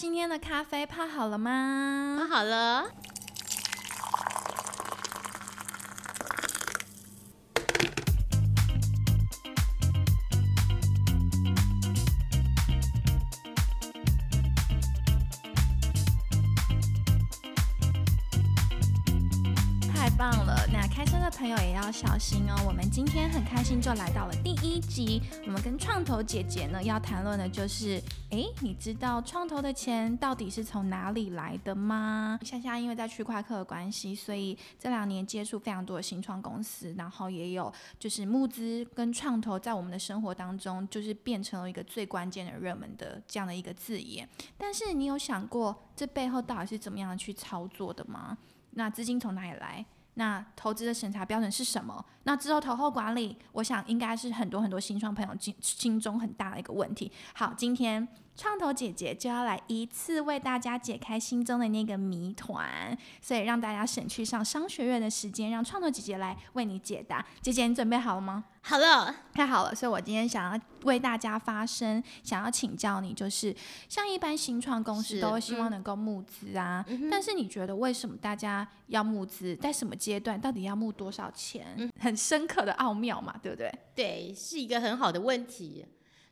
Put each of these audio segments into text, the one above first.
今天的咖啡泡好了吗？泡好了。棒了！那开车的朋友也要小心哦。我们今天很开心就来到了第一集，我们跟创投姐姐呢要谈论的就是，诶，你知道创投的钱到底是从哪里来的吗？夏夏因为在区块客的关系，所以这两年接触非常多的新创公司，然后也有就是募资跟创投在我们的生活当中，就是变成了一个最关键的热门的这样的一个字眼。但是你有想过这背后到底是怎么样去操作的吗？那资金从哪里来？那投资的审查标准是什么？那之后投后管理，我想应该是很多很多新创朋友心心中很大的一个问题。好，今天创投姐姐就要来一次为大家解开心中的那个谜团，所以让大家省去上商学院的时间，让创投姐姐来为你解答。姐姐，你准备好了吗？好了，太好了，所以我今天想要为大家发声，想要请教你，就是像一般新创公司都会希望嗯能够募资啊，但是你觉得为什么大家要募资，在什么阶段，到底要募多少钱？嗯很深刻的奥妙嘛，对不对？对，是一个很好的问题。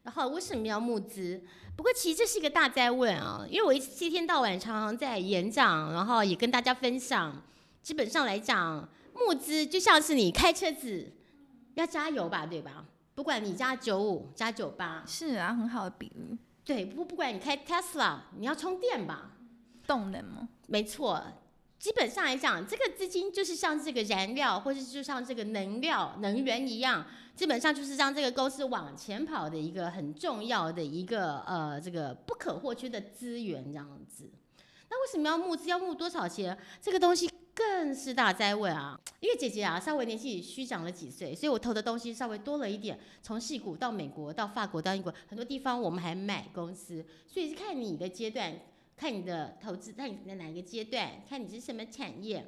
然后为什么要募资？不过其实这是一个大灾问啊，因为我一一天到晚常常在演讲，然后也跟大家分享。基本上来讲，募资就像是你开车子要加油吧，对吧？不管你加九五、加九八，是啊，很好的比喻，对，不不管你开 Tesla，你要充电吧，动能吗？没错，基本上来讲，这个资金就是像这个燃料，或者就像这个能料、能源一样，基本上就是让这个公司往前跑的一个很重要的一个呃这个不可或缺的资源，这样子。那为什么要募资？要募多少钱？这个东西更是大灾问啊！因为姐姐啊，稍微年纪虚长了几岁，所以我投的东西稍微多了一点。从戏谷到美国，到法国，到英国，很多地方我们还买公司，所以是看你的阶段，看你的投资，看你在哪一个阶段，看你是什么产业，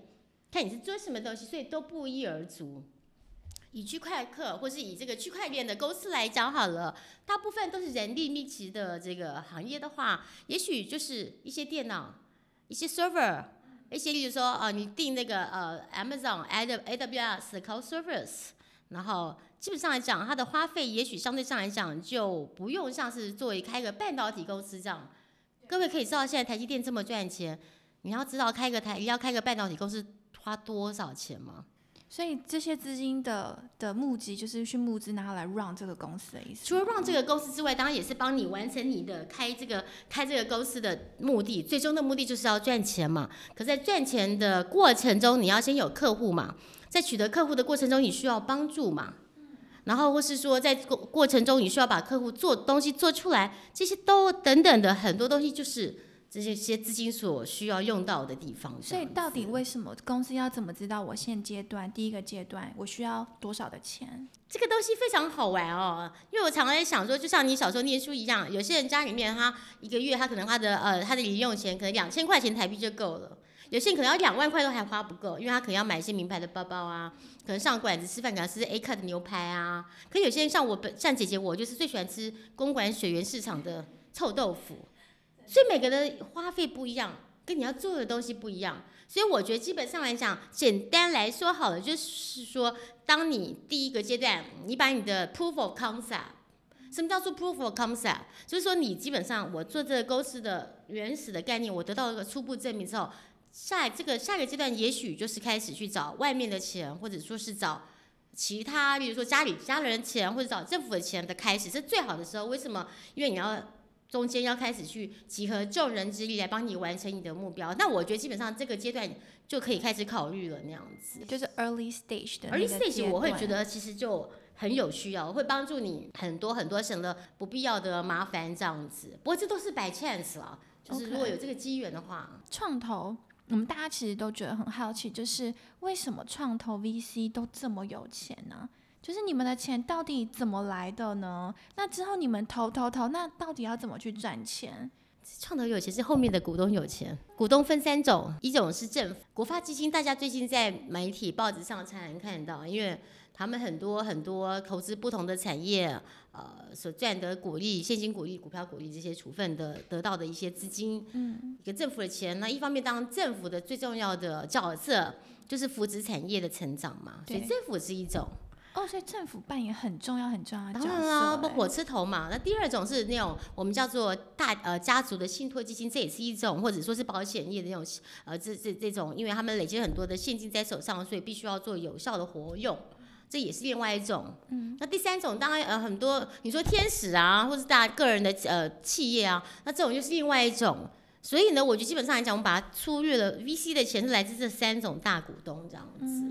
看你是做什么东西，所以都不一而足。以区块客或是以这个区块链的公司来讲好了，大部分都是人力密集的这个行业的话，也许就是一些电脑、一些 server，一些例如说、呃你订那个呃 Amazon、AWS Cloud Service，然后基本上来讲，它的花费也许相对上来讲就不用像是作为开个半导体公司这样。各位可以知道，现在台积电这么赚钱，你要知道开个台要开个半导体公司花多少钱吗？所以这些资金的的募集，就是去募资，然后来 run 这个公司的意思。除了让这个公司之外，当然也是帮你完成你的开这个开这个公司的目的，最终的目的就是要赚钱嘛。可在赚钱的过程中，你要先有客户嘛，在取得客户的过程中，你需要帮助嘛。然后或是说在过过程中，你需要把客户做东西做出来，这些都等等的很多东西，就是这些些资金所需要用到的地方。所以到底为什么公司要怎么知道我现阶段第一个阶段我需要多少的钱？这个东西非常好玩哦，因为我常常在想说，就像你小时候念书一样，有些人家里面他一个月他可能他的呃他的零用钱可能两千块钱台币就够了，有些人可能要两万块都还花不够，因为他可能要买一些名牌的包包啊，可能上馆子吃饭可能吃 A 卡的牛排啊，可有些人像我本像姐姐我就是最喜欢吃公馆水源市场的臭豆腐，所以每个人的花费不一样，跟你要做的东西不一样。所以我觉得基本上来讲，简单来说好了，就是说，当你第一个阶段，你把你的 proof of concept，什么叫做 proof of concept？就是说你基本上我做这个公司的原始的概念，我得到一个初步证明之后，下这个下一个阶段，也许就是开始去找外面的钱，或者说是找其他，比如说家里家人钱，或者找政府的钱的开始，是最好的时候。为什么？因为你要中间要开始去集合众人之力来帮你完成你的目标。那我觉得基本上这个阶段就可以开始考虑了，那样子。就是 early stage 的 early stage 我会觉得其实就很有需要，会帮助你很多很多省了不必要的麻烦这样子。不过这都是 by chance 啦，就是如果有这个机缘的话。创投，我们大家其实都觉得很好奇，就是为什么创投 VC 都这么有钱呢？就是你们的钱到底怎么来的呢？那之后你们投投投，那到底要怎么去赚钱？创投有钱是后面的股东有钱，股东分三种，一种是政府国发基金，大家最近在媒体报纸上才能看到，因为他们很多很多投资不同的产业，呃，所赚得股利、现金股利、股票股利这些处分的得到的一些资金，嗯，一个政府的钱。那一方面，当然政府的最重要的角色就是扶持产业的成长嘛，所以政府是一种。哦，所以政府扮演很重要很重要的角色。当然啦，不火车头嘛。那第二种是那种我们叫做大呃家族的信托基金，这也是一种，或者说是保险业的那种呃这这这种，因为他们累积很多的现金在手上，所以必须要做有效的活用，这也是另外一种。嗯。那第三种当然呃很多你说天使啊，或是大个人的呃企业啊，那这种就是另外一种。所以呢，我觉得基本上来讲，我们把它粗略了，VC 的钱是来自这三种大股东这样子。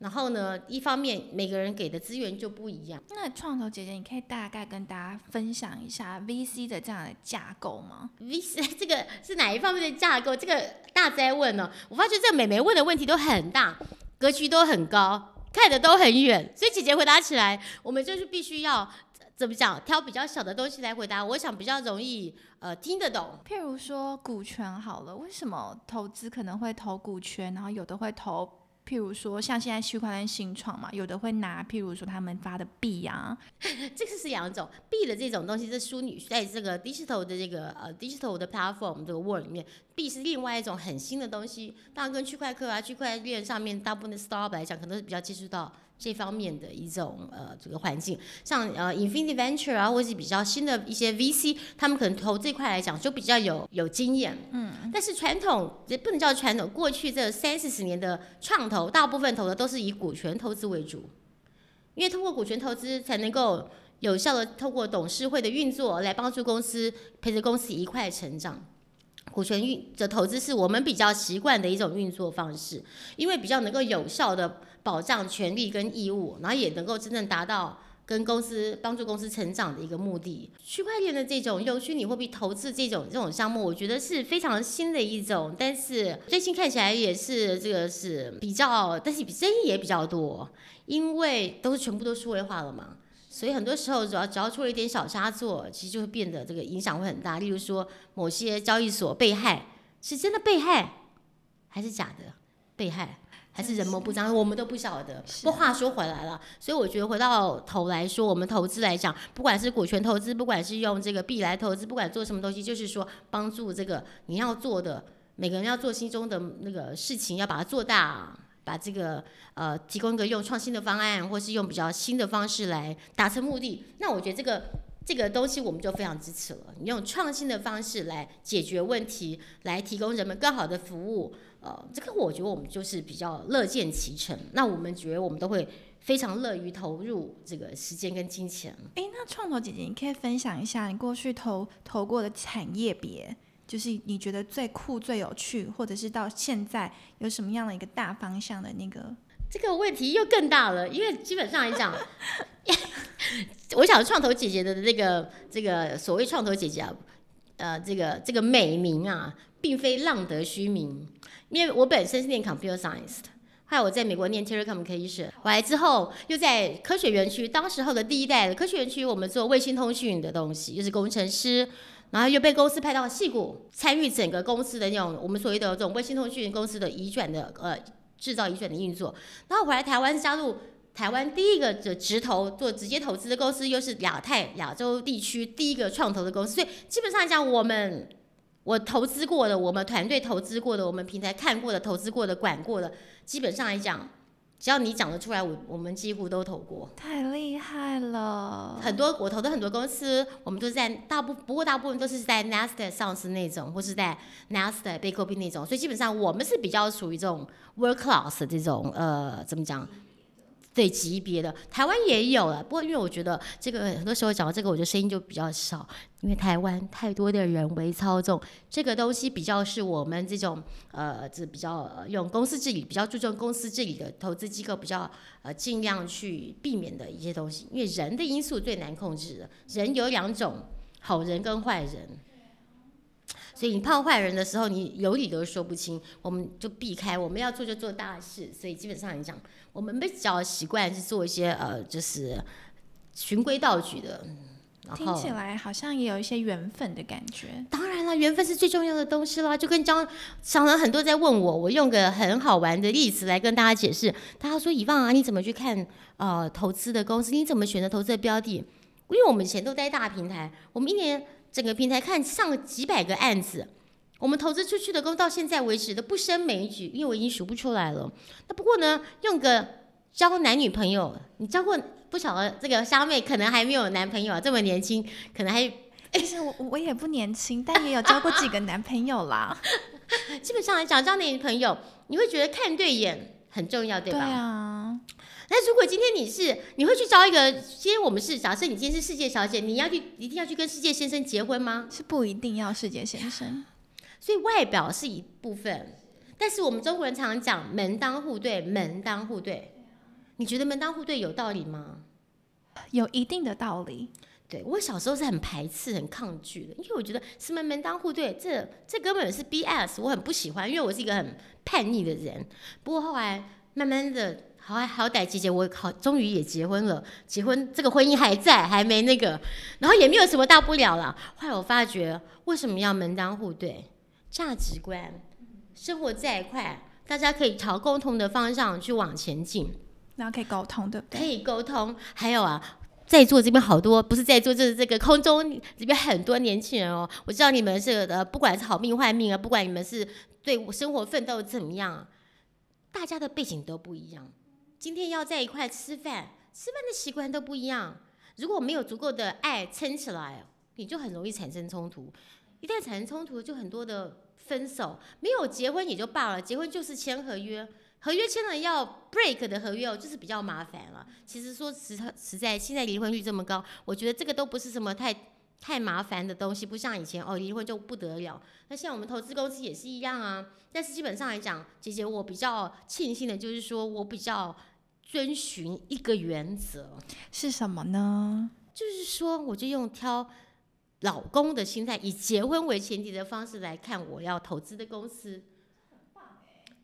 然后呢，一方面每个人给的资源就不一样。那创投姐姐，你可以大概跟大家分享一下 VC 的这样的架构吗？VC 这个是哪一方面的架构？这个大灾问呢？我发觉这美眉问的问题都很大，格局都很高，看的都很远，所以姐姐回答起来，我们就是必须要怎么讲，挑比较小的东西来回答。我想比较容易呃听得懂。譬如说股权好了，为什么投资可能会投股权，然后有的会投？譬如说，像现在区块链新创嘛，有的会拿，譬如说他们发的币啊，这个是两种币的这种东西，是淑女在这个 digital 的这个呃 digital 的 platform 这个 world 里面，币是另外一种很新的东西。当然，跟区块客啊、区块链上面大部分的 startup 来讲，可能是比较接触到。这方面的一种呃这个环境，像呃 Infinity Venture 啊，或是比较新的一些 VC，他们可能投这块来讲就比较有有经验。嗯。但是传统也不能叫传统，过去这三四十年的创投，大部分投的都是以股权投资为主，因为通过股权投资才能够有效的透过董事会的运作来帮助公司陪着公司一块成长。股权运的投资是我们比较习惯的一种运作方式，因为比较能够有效的保障权利跟义务，然后也能够真正达到跟公司帮助公司成长的一个目的。区块链的这种用虚拟货币投资这种这种项目，我觉得是非常新的一种，但是最近看起来也是这个是比较，但是争议也比较多，因为都是全部都数位化了嘛。所以很多时候，只要只要出了一点小差错，其实就会变得这个影响会很大。例如说，某些交易所被害，是真的被害，还是假的被害，还是人谋不臧，我们都不晓得。不过话说回来了，所以我觉得回到头来说，我们投资来讲，不管是股权投资，不管是用这个币来投资，不管做什么东西，就是说帮助这个你要做的每个人要做心中的那个事情，要把它做大。把这个呃提供一个用创新的方案，或是用比较新的方式来达成目的，那我觉得这个这个东西我们就非常支持了。你用创新的方式来解决问题，来提供人们更好的服务，呃，这个我觉得我们就是比较乐见其成。那我们觉得我们都会非常乐于投入这个时间跟金钱。哎，那创投姐姐，你可以分享一下你过去投投过的产业别？就是你觉得最酷、最有趣，或者是到现在有什么样的一个大方向的那个？这个问题又更大了，因为基本上来讲，我想创投姐姐的这个这个所谓创投姐姐啊，呃，这个这个美名啊，并非浪得虚名。因为我本身是念 computer science 的，后来我在美国念 telecommunication，回来之后又在科学园区，当时候的第一代的科学园区，我们做卫星通讯的东西，就是工程师。然后又被公司派到戏谷，参与整个公司的那种我们所谓的这种卫星通讯公司的移转的呃制造移转的运作。然后回来台湾加入台湾第一个的直投做直接投资的公司，又是亚太亚洲地区第一个创投的公司。所以基本上来讲，我们我投资过的，我们团队投资过的，我们平台看过的、投资过的、管过的，基本上来讲。只要你讲得出来，我我们几乎都投过。太厉害了！很多我投的很多公司，我们都是在大部不过大部分都是在 Nasdaq 上市那种，或是在 Nasdaq 被购并那种，所以基本上我们是比较属于这种 world class 这种呃，怎么讲？对级别的，台湾也有了。不过因为我觉得这个很多时候讲到这个，我觉得声音就比较少，因为台湾太多的人为操纵这个东西，比较是我们这种呃，这比较用公司治理，比较注重公司治理的投资机构，比较呃尽量去避免的一些东西。因为人的因素最难控制的，人有两种，好人跟坏人。所以你碰坏人的时候，你有理都说不清，我们就避开。我们要做就做大事，所以基本上来讲，我们比较习惯是做一些呃，就是循规蹈矩的。听起来好像也有一些缘分的感觉。当然了，缘分是最重要的东西啦。就跟张常常很多在问我，我用个很好玩的例子来跟大家解释。大家说以望啊，你怎么去看呃投资的公司？你怎么选择投资的标的？因为我们以前都在大平台，我们一年整个平台看上了几百个案子，我们投资出去的公到现在为止都不胜枚举，因为我已经数不出来了。那不过呢，用个交男女朋友，你交过不晓得这个虾妹可能还没有男朋友，啊这么年轻，可能还。其实我我也不年轻，但也有交过几个男朋友啦。基本上来讲，交男女朋友你会觉得看对眼很重要，对吧？对啊。那如果今天你是，你会去招一个？今天我们是假设你今天是世界小姐，你要去一定要去跟世界先生结婚吗？是不一定要世界先生。所以外表是一部分，但是我们中国人常常讲门当户对，门当户对。你觉得门当户对有道理吗？有一定的道理。对我小时候是很排斥、很抗拒的，因为我觉得什么门当户对，这这根本是 BS，我很不喜欢，因为我是一个很叛逆的人。不过后来慢慢的，好好歹姐姐我好终于也结婚了，结婚这个婚姻还在，还没那个，然后也没有什么大不了了。后来我发觉为什么要门当户对？价值观，生活在一块，大家可以朝共同的方向去往前进，然后可以沟通，对不对？可以沟通，还有啊。在座这边好多，不是在座就是这个空中这边很多年轻人哦。我知道你们是呃，不管是好命坏命啊，不管你们是对生活奋斗怎么样，大家的背景都不一样。今天要在一块吃饭，吃饭的习惯都不一样。如果没有足够的爱撑起来，你就很容易产生冲突。一旦产生冲突，就很多的分手。没有结婚也就罢了，结婚就是签合约。合约签了要 break 的合约哦，就是比较麻烦了。其实说实实在，现在离婚率这么高，我觉得这个都不是什么太太麻烦的东西，不像以前哦，离婚就不得了。那像我们投资公司也是一样啊。但是基本上来讲，姐姐我比较庆幸的就是说我比较遵循一个原则，是什么呢？就是说，我就用挑老公的心态，以结婚为前提的方式来看我要投资的公司。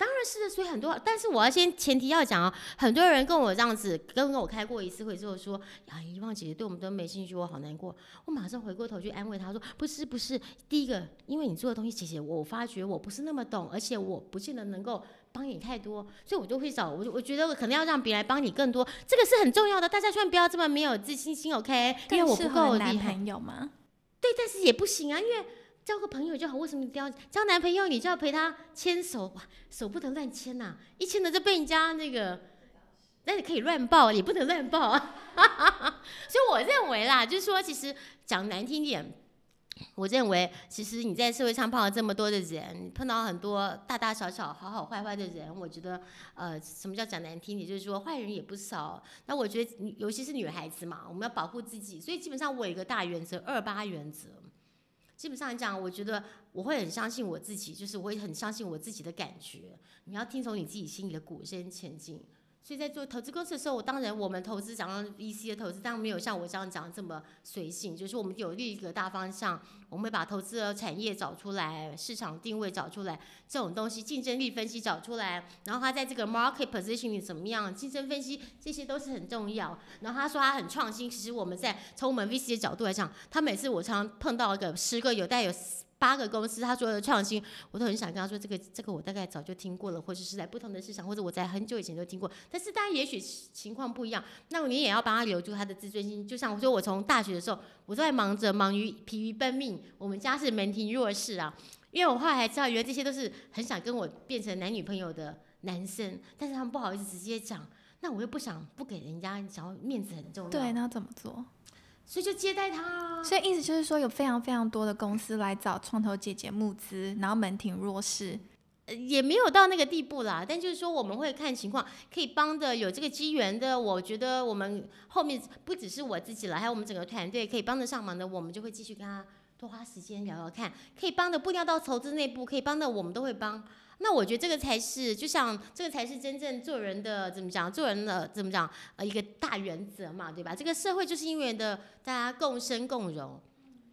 当然是的，所以很多，但是我要先前提要讲啊，很多人跟我这样子，跟跟我开过一次会之后说，呀，遗忘姐姐对我们都没兴趣，我好难过。我马上回过头去安慰她说，不是不是，第一个，因为你做的东西，姐姐我发觉我不是那么懂，而且我不见得能够帮你太多，所以我就会找我，我觉得我可能要让别人帮你更多，这个是很重要的，大家千万不要这么没有自信心，OK？因为我不够男朋友吗？对，但是也不行啊，因为。交个朋友就好，为什么一定要交男朋友？你就要陪他牵手，哇，手不能乱牵呐！一牵了就被人家那个，那你可以乱抱，也不能乱抱啊！所以我认为啦，就是说，其实讲难听点，我认为其实你在社会上碰到这么多的人，碰到很多大大小小、好好坏坏的人，我觉得，呃，什么叫讲难听点？就是说坏人也不少。那我觉得，尤其是女孩子嘛，我们要保护自己，所以基本上我有一个大原则，二八原则。基本上来讲，我觉得我会很相信我自己，就是我也很相信我自己的感觉。你要听从你自己心里的鼓声前进。所以在做投资公司的时候，我当然我们投资讲到 VC 的投资，当然没有像我这样讲这么随性，就是我们有另一个大方向，我们会把投资的产业找出来，市场定位找出来，这种东西竞争力分析找出来，然后他在这个 market position 里怎么样，竞争分析这些都是很重要。然后他说他很创新，其实我们在从我们 VC 的角度来讲，他每次我常碰到一个十个有带有。八个公司，他所有的创新，我都很想跟他说，这个这个我大概早就听过了，或者是在不同的市场，或者我在很久以前就听过。但是大家也许情况不一样，那你也要帮他留住他的自尊心。就像我说，我从大学的时候，我都在忙着忙于疲于奔命。我们家是门庭若市啊，因为我后来才知道，原来这些都是很想跟我变成男女朋友的男生，但是他们不好意思直接讲，那我又不想不给人家，想要面子很重要。对，那怎么做？所以就接待他，所以意思就是说，有非常非常多的公司来找创投姐姐募资，然后门庭若市，也没有到那个地步啦。但就是说，我们会看情况，可以帮的有这个机缘的，我觉得我们后面不只是我自己了，还有我们整个团队可以帮得上忙的，我们就会继续跟他多花时间聊聊看，可以帮的不一定要到筹资内部，可以帮的我们都会帮。那我觉得这个才是，就像这个才是真正做人的怎么讲？做人的怎么讲？呃，一个大原则嘛，对吧？这个社会就是因为的大家共生共荣。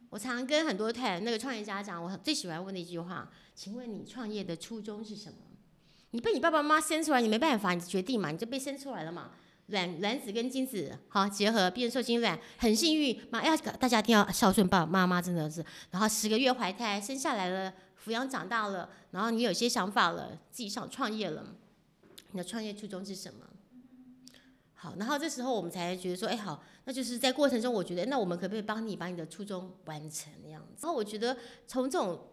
我常常跟很多太那个创业家讲，我最喜欢问的一句话：请问你创业的初衷是什么？你被你爸爸妈妈生出来，你没办法，你决定嘛，你就被生出来了嘛。卵卵子跟精子好结合变受精卵，很幸运，妈要大家一定要孝顺爸爸妈妈，真的是。然后十个月怀胎生下来了，抚养长大了，然后你有些想法了，自己想创业了，你的创业初衷是什么？好，然后这时候我们才觉得说，哎，好，那就是在过程中，我觉得那我们可不可以帮你把你的初衷完成那样子？然后我觉得从这种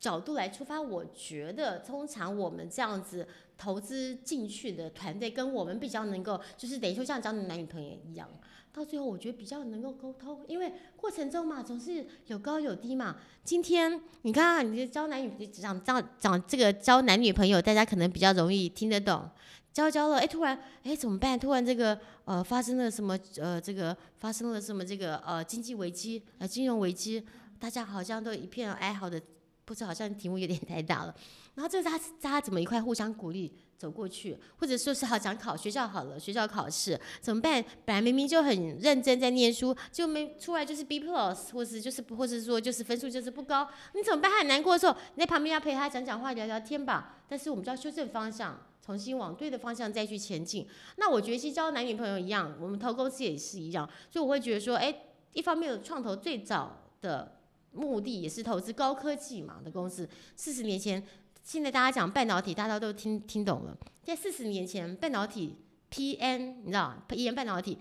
角度来出发，我觉得通常我们这样子投资进去的团队，跟我们比较能够，就是等于说像交男女朋友一样，到最后我觉得比较能够沟通，因为过程中嘛，总是有高有低嘛。今天你看，你交男女讲讲讲这个交男女朋友，大家可能比较容易听得懂。交交了，哎，突然，哎，怎么办？突然这个，呃，发生了什么？呃，这个发生了什么？这个，呃，经济危机，呃，金融危机，大家好像都一片哀嚎的，不知道好像题目有点太大了。然后这个大大家怎么一块互相鼓励走过去？或者说是好想考学校好了，学校考试怎么办？本来明明就很认真在念书，就没出来就是 B plus，或是就是或者说就是分数就是不高，你怎么办？很难过的时候，你在旁边要陪他讲讲话、聊聊天吧。但是我们就要修正方向。重新往对的方向再去前进。那我觉得其实交男女朋友一样，我们投公司也是一样。所以我会觉得说，哎，一方面创投最早的目的也是投资高科技嘛的公司。四十年前，现在大家讲半导体，大家都听听懂了。在四十年前，半导体 PN，你知道，p n 半导体，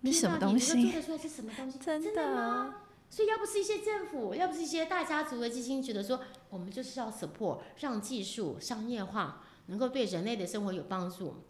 那什么东西？做得出来是什么东西？真的吗？所以要不是一些政府，要不是一些大家族的基金觉得说，我们就是要 support 让技术商业化。能够对人类的生活有帮助，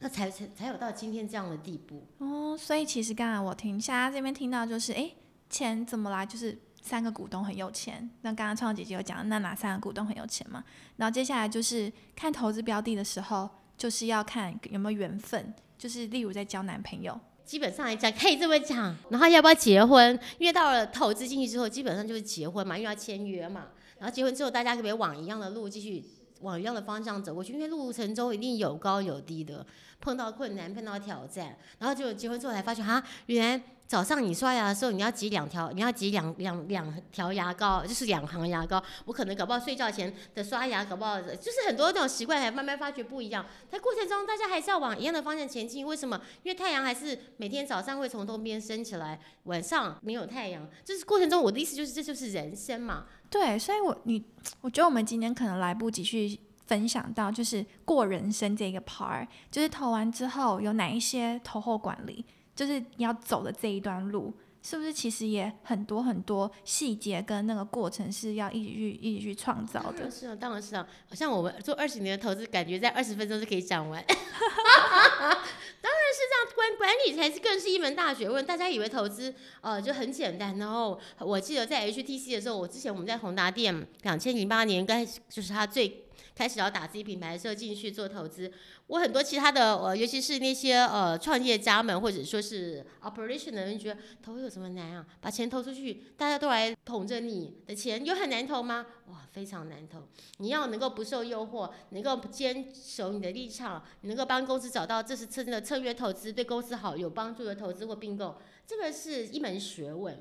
那才才才有到今天这样的地步哦。所以其实刚才我听大家这边听到就是，哎，钱怎么来？就是三个股东很有钱。那刚刚创姐姐有讲，那哪三个股东很有钱嘛？然后接下来就是看投资标的的时候，就是要看有没有缘分，就是例如在交男朋友，基本上来讲可以这么讲。然后要不要结婚？因为到了投资进去之后，基本上就是结婚嘛，因为要签约嘛。然后结婚之后，大家可不可以往一样的路继续？往一样的方向走过去，因为路程中一定有高有低的，碰到困难，碰到挑战，然后就结婚之后才发现，哈，原来早上你刷牙的时候，你要挤两条，你要挤两两两条牙膏，就是两行牙膏。我可能搞不好睡觉前的刷牙，搞不好就是很多这种习惯，还慢慢发觉不一样。在过程中，大家还是要往一样的方向前进。为什么？因为太阳还是每天早上会从东边升起来，晚上没有太阳。就是过程中，我的意思就是，这就是人生嘛。对，所以我你，我觉得我们今天可能来不及去分享到，就是过人生这个 part，就是投完之后有哪一些投后管理，就是你要走的这一段路，是不是其实也很多很多细节跟那个过程是要一起去一起去创造的？是啊，当然是啊，好像我们做二十年的投资，感觉在二十分钟就可以讲完。当然是这样，管管理才是更是一门大学问。大家以为投资呃就很简单，然后我记得在 HTC 的时候，我之前我们在宏达店，两千零八年应该就是他最。开始要打自己品牌的时候进去做投资，我很多其他的呃，尤其是那些呃创业家们或者说是 operation 的人，觉得投有什么难啊？把钱投出去，大家都来捧着你的钱，有很难投吗？哇，非常难投。你要能够不受诱惑，能够坚守你的立场，你能够帮公司找到这是真的策略投资，对公司好有帮助的投资或并购，这个是一门学问。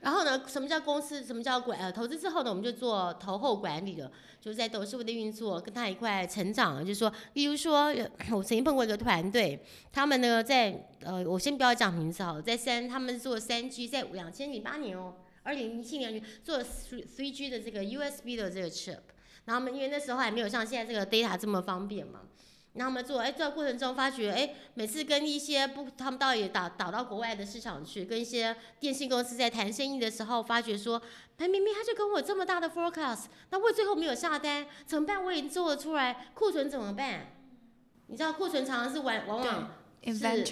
然后呢，什么叫公司？什么叫管？呃，投资之后呢，我们就做投后管理的，就是在董事会的运作，跟他一块成长。就是说，例如说，我曾经碰过一个团队，他们呢在呃，我先不要讲名字好，在三，他们做三 G，在两千零八年哦，二零零七年做三三 G 的这个 USB 的这个 chip，然后我们因为那时候还没有像现在这个 data 这么方便嘛。那他们做，哎，在过程中发觉，哎，每次跟一些不，他们到也导导到国外的市场去，跟一些电信公司在谈生意的时候，发觉说，哎，明明他就跟我这么大的 forecast，那我最后没有下单，怎么办？我已经做了出来，库存怎么办？你知道库存常常是往往往是对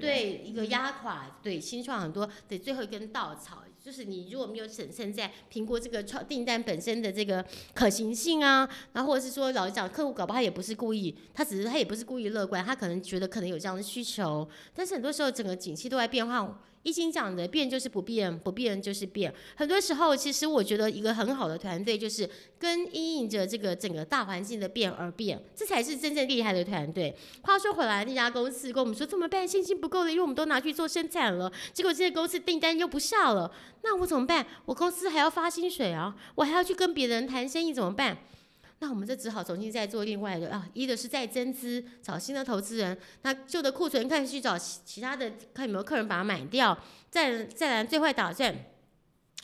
对一个压垮，对新创很多的最后一根稻草。就是你如果没有审慎在评估这个创订单本身的这个可行性啊，然后或者是说老实讲，客户搞不好他也不是故意，他只是他也不是故意乐观，他可能觉得可能有这样的需求，但是很多时候整个景气都在变化。易经讲的变就是不变，不变就是变。很多时候，其实我觉得一个很好的团队就是跟应应着这个整个大环境的变而变，这才是真正厉害的团队。话说回来，那家公司跟我们说怎么办？现金不够了，因为我们都拿去做生产了。结果这些公司订单又不下了，那我怎么办？我公司还要发薪水啊，我还要去跟别人谈生意，怎么办？那我们这只好重新再做另外的啊，一个是再增资找新的投资人，那旧的库存看去找其其他的看有没有客人把它买掉，再再来最坏打算，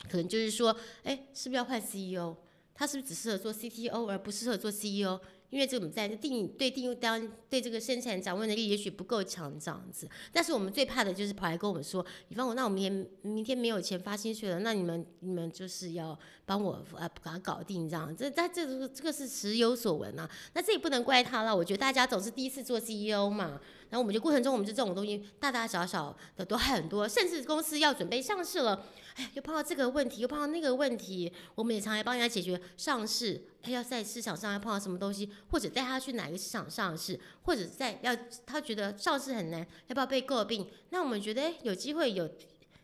可能就是说，哎，是不是要换 CEO？他是不是只适合做 CTO 而不适合做 CEO？因为这个我们在定对定当对这个生产掌握能力也许不够强这样子，但是我们最怕的就是跑来跟我们说，比方我那我明天明天没有钱发薪水了，那你们你们就是要帮我呃把它搞定这样，这但这这个是时有所闻啊，那这也不能怪他了，我觉得大家总是第一次做 CEO 嘛。然后我们就过程中，我们就这种东西大大小小的都很多，甚至公司要准备上市了，哎，又碰到这个问题，又碰到那个问题，我们也常来帮人家解决上市，他要在市场上要碰到什么东西，或者带他去哪个市场上市，或者在要他觉得上市很难，要不要被诟病？那我们觉得，有机会有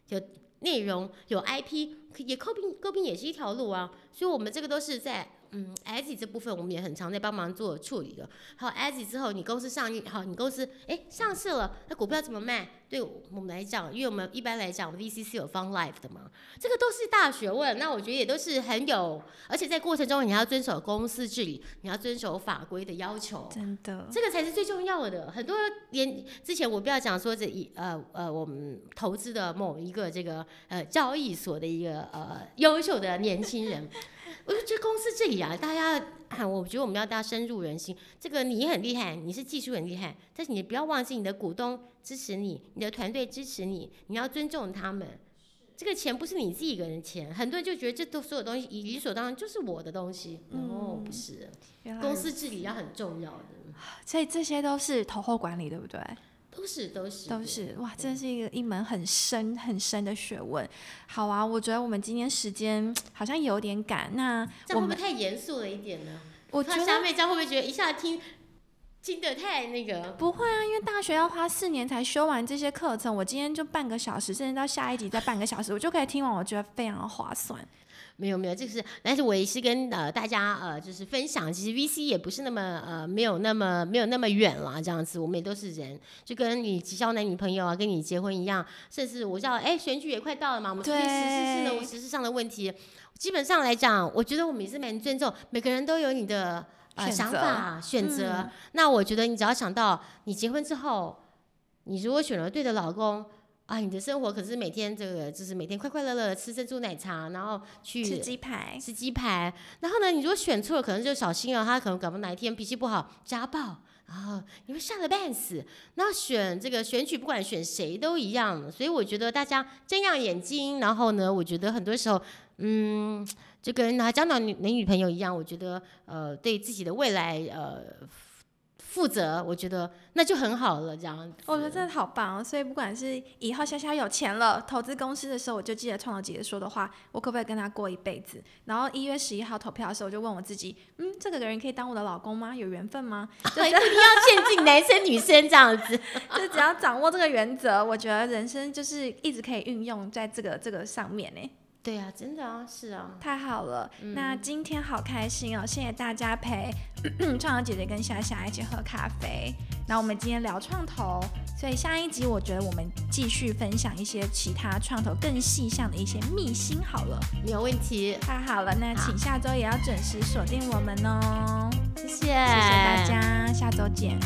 有内容有 IP，也诟病诟病也是一条路啊，所以我们这个都是在。嗯，S 这部分我们也很常在帮忙做处理的。好，S 之后你公司上好，你公司哎上市了，那股票怎么卖？对我们来讲，因为我们一般来讲，VC 是有 Fund Life 的嘛，这个都是大学问。那我觉得也都是很有，而且在过程中你要遵守公司治理，你要遵守法规的要求，真的，这个才是最重要的。很多连之前我不要讲说这一呃呃我们投资的某一个这个呃交易所的一个呃优秀的年轻人。我就觉得公司这里啊，大家，我觉得我们要大家深入人心。这个你很厉害，你是技术很厉害，但是你不要忘记你的股东支持你，你的团队支持你，你要尊重他们。这个钱不是你自己一个人钱，很多人就觉得这都所有东西理所当然就是我的东西。哦，不是，公司治理要很重要的。所以这些都是投后管理，对不对？都是都是都是哇，真是一个一门很深很深的学问。好啊，我觉得我们今天时间 好像有点赶，那这会不会太严肃了一点呢？我觉得小美这样会不会觉得一下听听得太那个？不会啊，因为大学要花四年才修完这些课程，我今天就半个小时，甚至到下一集再半个小时，我就可以听完，我觉得非常的划算。没有没有，这个是，但是我也是跟呃大家呃就是分享，其实 VC 也不是那么呃没有那么没有那么远了，这样子，我们也都是人，就跟你交男女朋友啊，跟你结婚一样，甚至我知道哎选举也快到了嘛，我们实事是的实事上的问题，基本上来讲，我觉得我们也是蛮尊重，每个人都有你的呃想法选择，那我觉得你只要想到你结婚之后，你如果选了对的老公。啊，你的生活可是每天这个，就是每天快快乐乐吃珍珠奶茶，然后去吃鸡排，吃鸡排。然后呢，你如果选错了，可能就小心哦，他可能搞不哪一天脾气不好，家暴，然后你会吓得半死。那选这个选举，不管选谁都一样。所以我觉得大家睁亮眼睛。然后呢，我觉得很多时候，嗯，就跟他交到女男女朋友一样，我觉得呃，对自己的未来呃。负责，我觉得那就很好了，这样。我觉得真的好棒，所以不管是以后小小有钱了，投资公司的时候，我就记得创投姐姐说的话，我可不可以跟他过一辈子？然后一月十一号投票的时候，我就问我自己，嗯，这个人可以当我的老公吗？有缘分吗？就一定要限定男生女生这样子，就只要掌握这个原则，我觉得人生就是一直可以运用在这个这个上面呢。对啊，真的啊，是啊，太好了。那今天好开心哦，谢谢大家陪 创投姐姐跟霞霞一起喝咖啡。那我们今天聊创投，所以下一集我觉得我们继续分享一些其他创投更细项的一些秘辛好了。没有问题，太好了。那请下周也要准时锁定我们哦。谢谢，谢谢大家，下周见。